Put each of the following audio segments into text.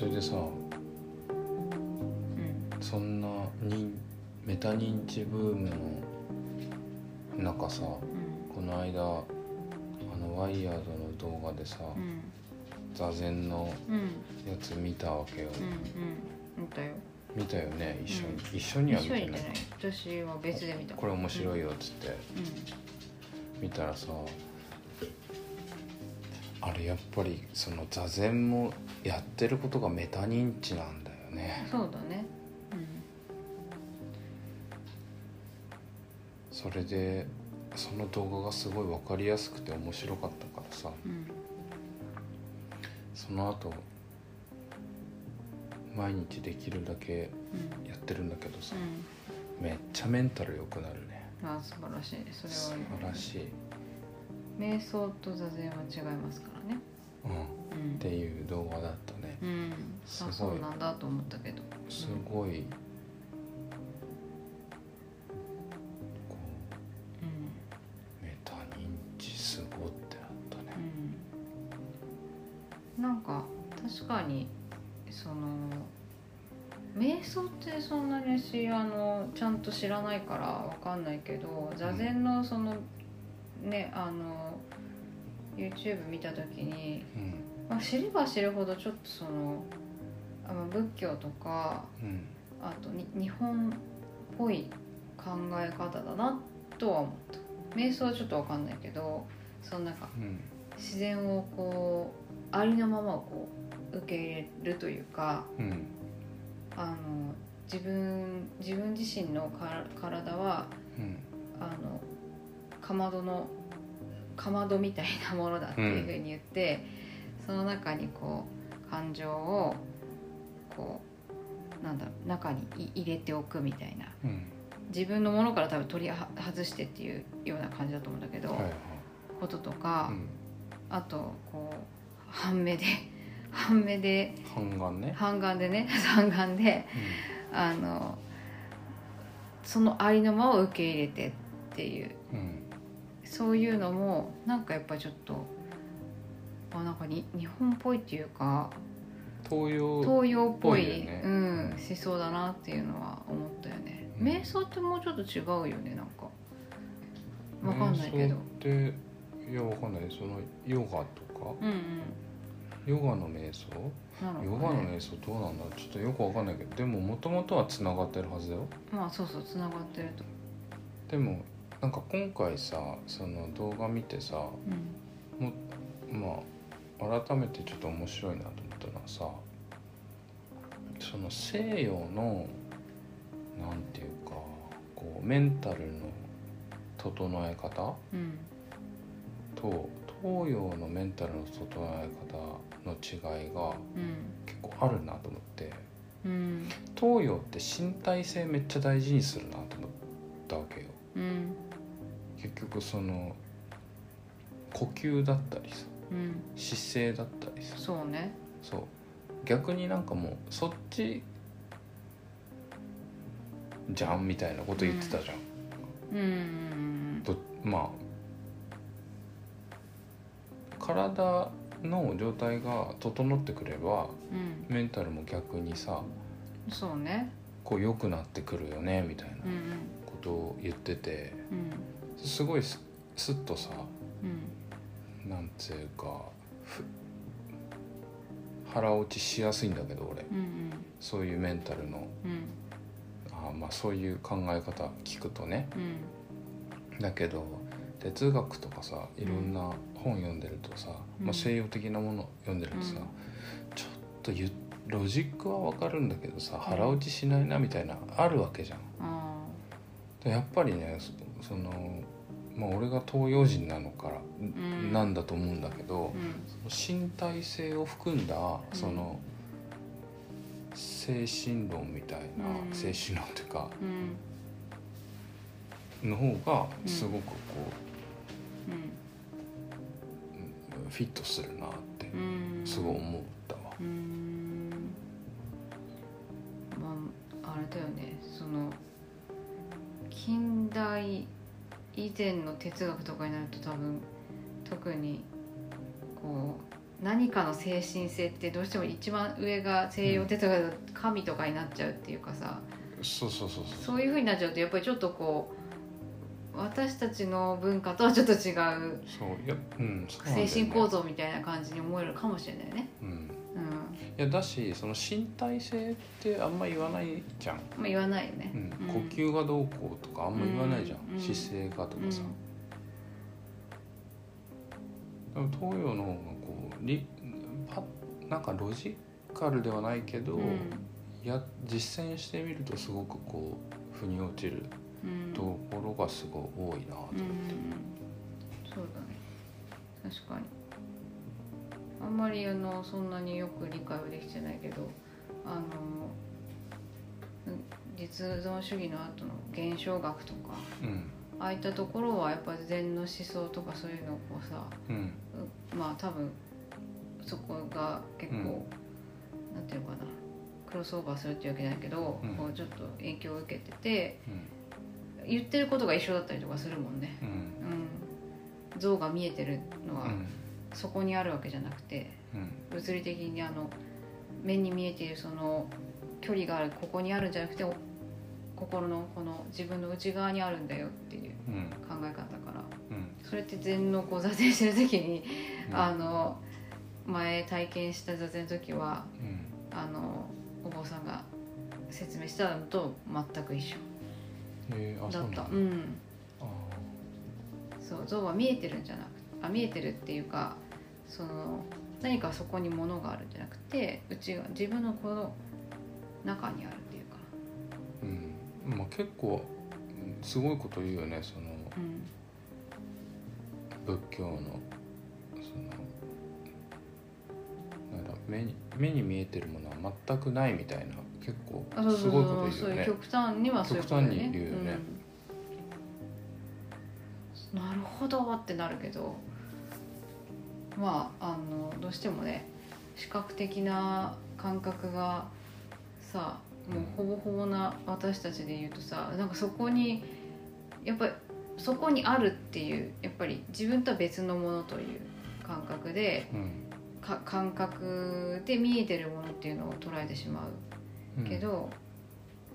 それでさうん。そんなにメタ認知ブームの中さうん。この間あのワイヤードの動画でさ、うん。座禅のうん。やつ見たわけよ、うんうん。見たよ。見たよね？一緒に、うん。一緒には一見てない。私は別で見た。これ面白いよっつってう見たらさあれやっぱりその座禅もやってることがメタ認知なんだよんね。そうだね。それでその動画がすごい分かりやすくて面白かったからさ。うんうんその後毎日できるだけうん。やってるんだけどさ。うんめっちゃメンタル良くなるね。あ素晴らしい。それ素は晴らしい、瞑想と座禅は違いますからね。うん、うん。っていう動画だったね。うん。すごい。あそうなんだと思ったけど。すごい。こう。ん。うメタ認知すごってなったね。うん。なんか確かにその瞑想ってそんなに私あのちゃんと知らないからわかんないけど座禅のそのねあの YouTube 見た時に、うん。まあ、知れば知るほどちょっとそのあの仏教とかうん。あとに日本っぽい考え方だなとは思った。瞑想はちょっとわかんないけどそのなんかうん。自然をこうありのままをこう受け入れるというかうん。あの自分自分自身のか体はうん。あのかまどのかまどみたいなものだっていうふうに言って、その中にこう感情をこうなんだろう中にい入れておくみたいな。うん。自分のものから多分取りは外してっていうような感じだと思うんだけど、はいはいこととか、うん。あとこう半目で 半目で半眼ね。半眼でね 三眼であのそのありのままを受け入れてっていう。うんうんそういうのもなんかやっぱりちょっとあなんかに日本っぽいっていうか東洋東洋っぽいうん、思想だなっていうのは思ったよね、うん。瞑想ってもうちょっと違うよねなんか。わかんないけど。瞑想っていやわかんない。そのヨガとか？うんうん。ヨガの瞑想？なのヨガの瞑想どうなんだちょっとよくわかんないけどでももともとはつながってるはずだよまあそうそうつながってるとでもなんか今回さその動画見てさうん。まあ改めてちょっと面白いなと思ったのはさその西洋のなんていうかこうメンタルの整え方うん。と東洋のメンタルの整え方の違いがうん。結構あるなと思って。うん。東洋って身体性めっちゃ大事にするなと思ったわけようん。結局その呼吸だったりさうん。姿勢だったりさ。そうね。そう。逆になんかもうそっちじゃんみたいなこと言ってたじゃん、うん。どまあ体の状態が整ってくればうん。メンタルも逆にさそうね。こう良くなってくるよねみたいな。うんことを言っててうん。すごいすすっとさうん。なんつうかふ腹落ちしやすいんだけど俺。うんそういうメンタルの。うん。あまあそういう考え方聞くとね。うん。だけど哲学とかさいろんな本読んでるとさ、うん。まあ、西洋的なもの読んでるとさ、うん。ちょっとゆロジックはわかるんだけどさ腹落ちしないなみたいなあるわけじゃん。やっぱりねそそのまあ俺が東洋人なのから、ん。なんだと思うんだけどーう、ん。身体性を含んだその、精神論みたいな、うん。精神論というかうん。の方がすごくこうフィットするなってうん。すごい思ったわ。まああれだよね。その近代以前の哲学とかになると多分特にこう何かの精神性ってどうしても一番上が西洋哲学だと神とかになっちゃうっていうかさ、そうそうそうそう。そういうふうになっちゃうとやっぱりちょっとこう私たちの文化とはちょっと違う精神構造みたいな感じに思えるかもしれないね。うんうんいやだしその身体性ってあんま言わないじゃん、まあ、言わないよね。う。ん。うん。呼吸がどうこうとかあんま言わないじゃん、うん。姿勢がとかさ、でも東洋の方がこうリパなんかロジカルではないけど、うん。や実践してみるとすごくこう腑に落ちるうん。ところがすごい多いなと、うん。そうだね。確かにあんまりあのそんなによく理解はできてないけどあのうん実存主義の後の現象学とかうん。ああいったところはやっぱり禅の思想とかそういうのをこうさうん。うまあ多分そこが結構、うん。なんていうのかなクロスオーバーするっていうわけじゃないけど、うん。こうちょっと影響を受けててうん。言ってることが一緒だったりとかするもんね、うん。うん、像が見えてるのは。うんそこにあるわけじゃなくてうん。物理的にあの目に見えているその距離があるここにあるんじゃなくてお心のこの自分の内側にあるんだよっていううん。考え方から。うん。それって禅の座禅してる時に、うん。あの前体験した座禅の時はうん。あのお坊さんが説明したのと全く一緒。だ。だった。うん。あそう像は見えてるんじゃなくあ見えてるっていうかその何かそこに物があるんじゃなくて内が自分のこの中にあるっていうか。ーうん。まあ結構うんすごいこと言うよねそのうん仏教のそのなんだ目に目に見えてるものは全くないみたいな結構すごいことそうそういう言うよね。極端にはそういうことね。極端に言うよね。うんなるほどってなるけどまああのどうしてもね視覚的な感覚がさもうほぼほぼな私たちで言うとさなんかそこにやっぱりそこにあるっていうやっぱり自分とは別のものという感覚でうん。か感覚で見えてるものっていうのを捉えてしまううん。けど、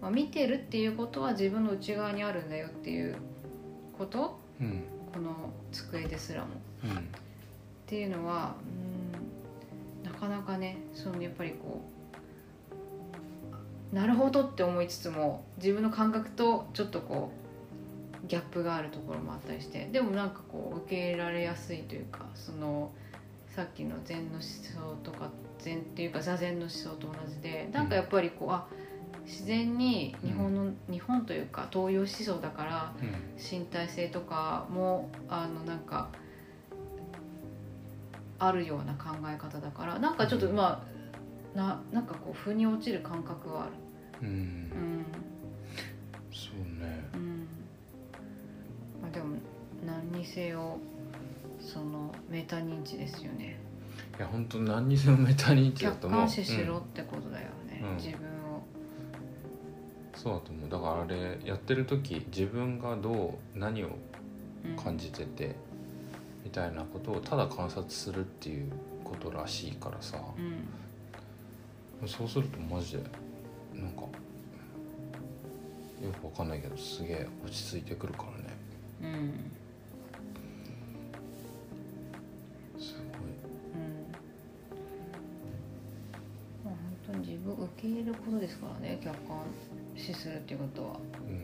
まあ、見てるっていうことは自分の内側にあるんだよっていうことうんこの机ですらも。うんっていうのはうんなかなかねそのやっぱりこうなるほどって思いつつも自分の感覚とちょっとこうギャップがあるところもあったりしてでもなんかこう受け入れられやすいというかそのさっきの禅の思想とか禅っていうか座禅の思想と同じでなんかやっぱりこうあ自然に日本の、日本というか東洋思想だからうん。身体性とかもあのなんかあるような考え方だからなんかちょっとうん。まあななんかこう腑に落ちる感覚はある。うん。うん。そうね。うん。まあでも何にせよそのメタ認知ですよね。いや本当何にせよメタ認知だ客と思う。観視しろうんってことだよね、うん。自分をそうだと思う。だからあれやってる時自分がどう何を感じてて、みたいなことをただ観察するっていうことらしいからさ、うんそうするとマジでなんかよくわかんないけどすげえ落ち着いてくるからね。うん。分を受け入れることですからね客観視するっていうことは。うん。うん。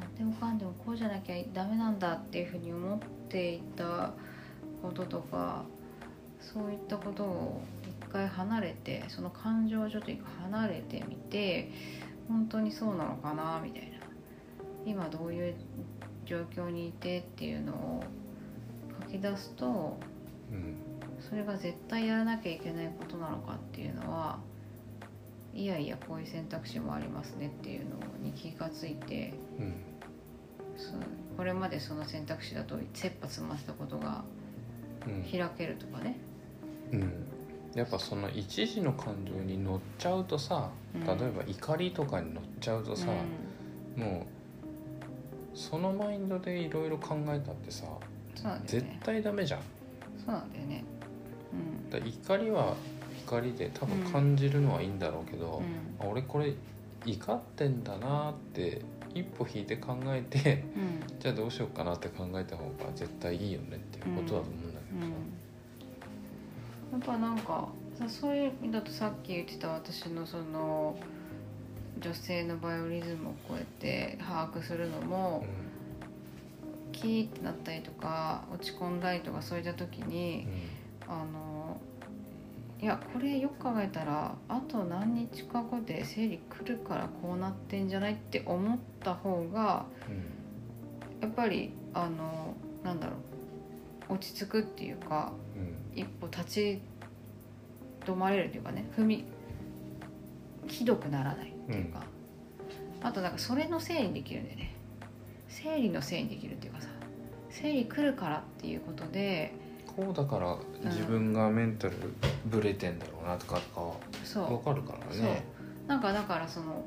何でもかんでもこうじゃなきゃダメなんだっていうふうに思っていたこととかそういったことを一回離れてその感情をちょっと一回離れてみて本当にそうなのかなみたいな。今どういう状況にいてっていうのを書き出すとうんそれが絶対やらなきゃいけないことなのかっていうのはいやいやこういう選択肢もありますねっていうのに気がついてうん。そうこれまでその選択肢だと切羽詰まってたことがうん。開けるとかね、うん。やっぱその一時の感情に乗っちゃうとさうん。例えば怒りとかに乗っちゃうとさ、もうそのマインドでいろいろ考えたってさそうなんだよ絶ね対ダメじゃん。そうなんだよね怒りは怒りで多分感じるのはいいんだろうけどう、ん。あ俺これ怒ってんだなって一歩引いて考えてうん。じゃあどうしようかなって考えた方が絶対いいよねっていうことだと思うんだけどさ、やっぱなんかさそういう意味だとさっき言ってた私のその女性のバイオリズムをこうやって把握するのもキーってなったりとか落ち込んだりとかそういった時にあのいやこれよく考えたらあと何日か後で生理来るからこうなってんじゃないって思った方がうんやっぱりあのなんだろう落ち着くっていうかうん。うん一歩立ち止まれるというかね踏みひどくならないっていうか、あとなんかそれのせいにできるんだよね。生理のせいにできるっていうかさ生理来るからっていうことでこうだから自分がメンタルブレてんだろうなとかそう。が分かるからね。なんかだからその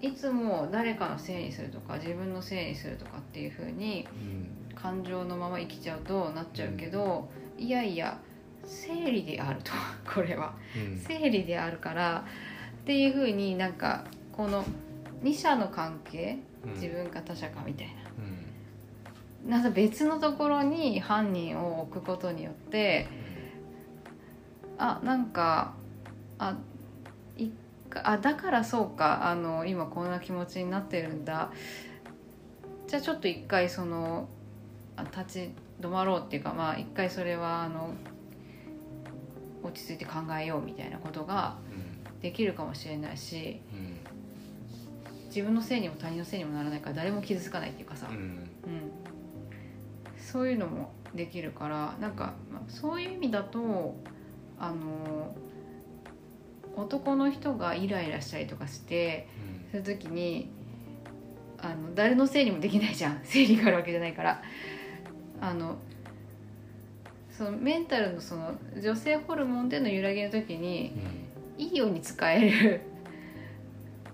いつも誰かのせいにするとか自分のせいにするとかっていう風にうん。感情のまま生きちゃうとなっちゃうけど、いやいや生理であると これは。うん。生理であるからっていう風になんかこの二者の関係うん。自分か他者かみたいうん。ななんか別のところに犯人を置くことによってあなんかあいあだからそうかあの今こんな気持ちになってるんだ。じゃあちょっと一回そのあ立ち止まろうっていうかまあ一回それはあの落ち着いて考えようみたいなことができるかもしれないしうん。自分のせいにも他人のせいにもならないから誰も傷つかないっていうかさ、うん。うん、そういうのもできるからなんか、まあ、そういう意味だとあの男の人がイライラしたりとかしてそういう時にあの誰のせいにもできないじゃん 生理があるわけじゃないからあのそのメンタルのその女性ホルモンでの揺らぎの時にうんいいように使える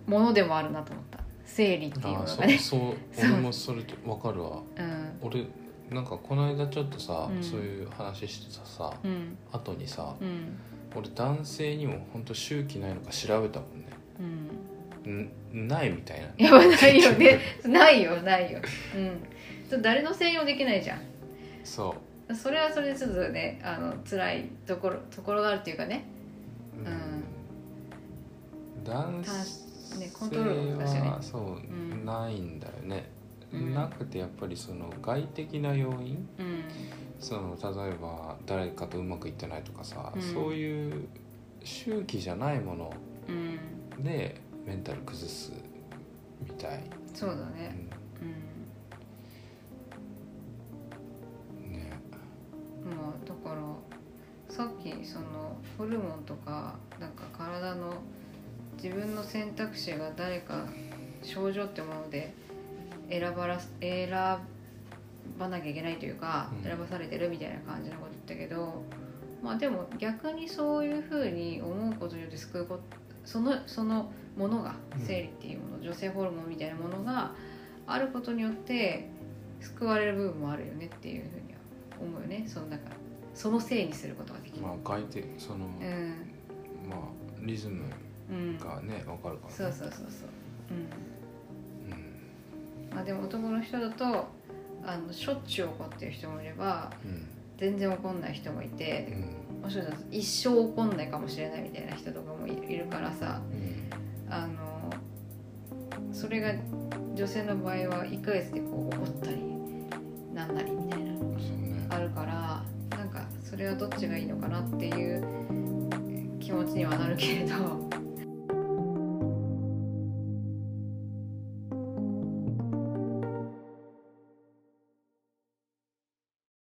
ものでもあるなと思った生理っていうのがね。そうそう俺もそれ分かるわうん俺なんかこの間ちょっとさ、うん。そういう話してたさうん。後にさうん。俺男性にも本当周期ないのか調べたもんね。うん。んないみたいな。やばないよね。ないよないよ。うん。それ誰のせいにもできないじゃん。そう。それはそれでちょっとねあの辛いところところがあるっていうかね。うん。男た性ねコントロールが難しいよねはそう、ん。ないんだよね、うんなくてやっぱりその外的な要因？うん。その例えば誰かとうまくいってないとかさ、うん。そういう周期じゃないものうん。でメンタル崩すみたい、そうだね。うん。ねうん。まあだからさっきそのホルモンとかなんか体の自分の選択肢が誰か症状ってもので選ばらす選ばなきゃいけないというか、うん。選ばされてるみたいな感じのこと言ったけどまあでも逆にそういうふうに思うことによって救うことそのそのものがうん生理っていうもの、女性ホルモンみたいなものがあることによって救われる部分もあるよねっていうふうには思うよね。その中そのせいにすることができる、まあ外的その、うん。まあリズムうん。がね分かるから、ね、そうそうそうそう。うんうんまあでも男の人だとあのしょっちゅう怒ってる人もいればうん。全然怒んない人もいてうん。もしかしたら一生怒んないかもしれないみたいな人とかもいいるからさうん。あのそれが女性の場合は1ヶ月でこう怒ったりなんなりみたいなそうね。あるからなんかそれはどっちがいいのかなっていう気持ちにはなるけれど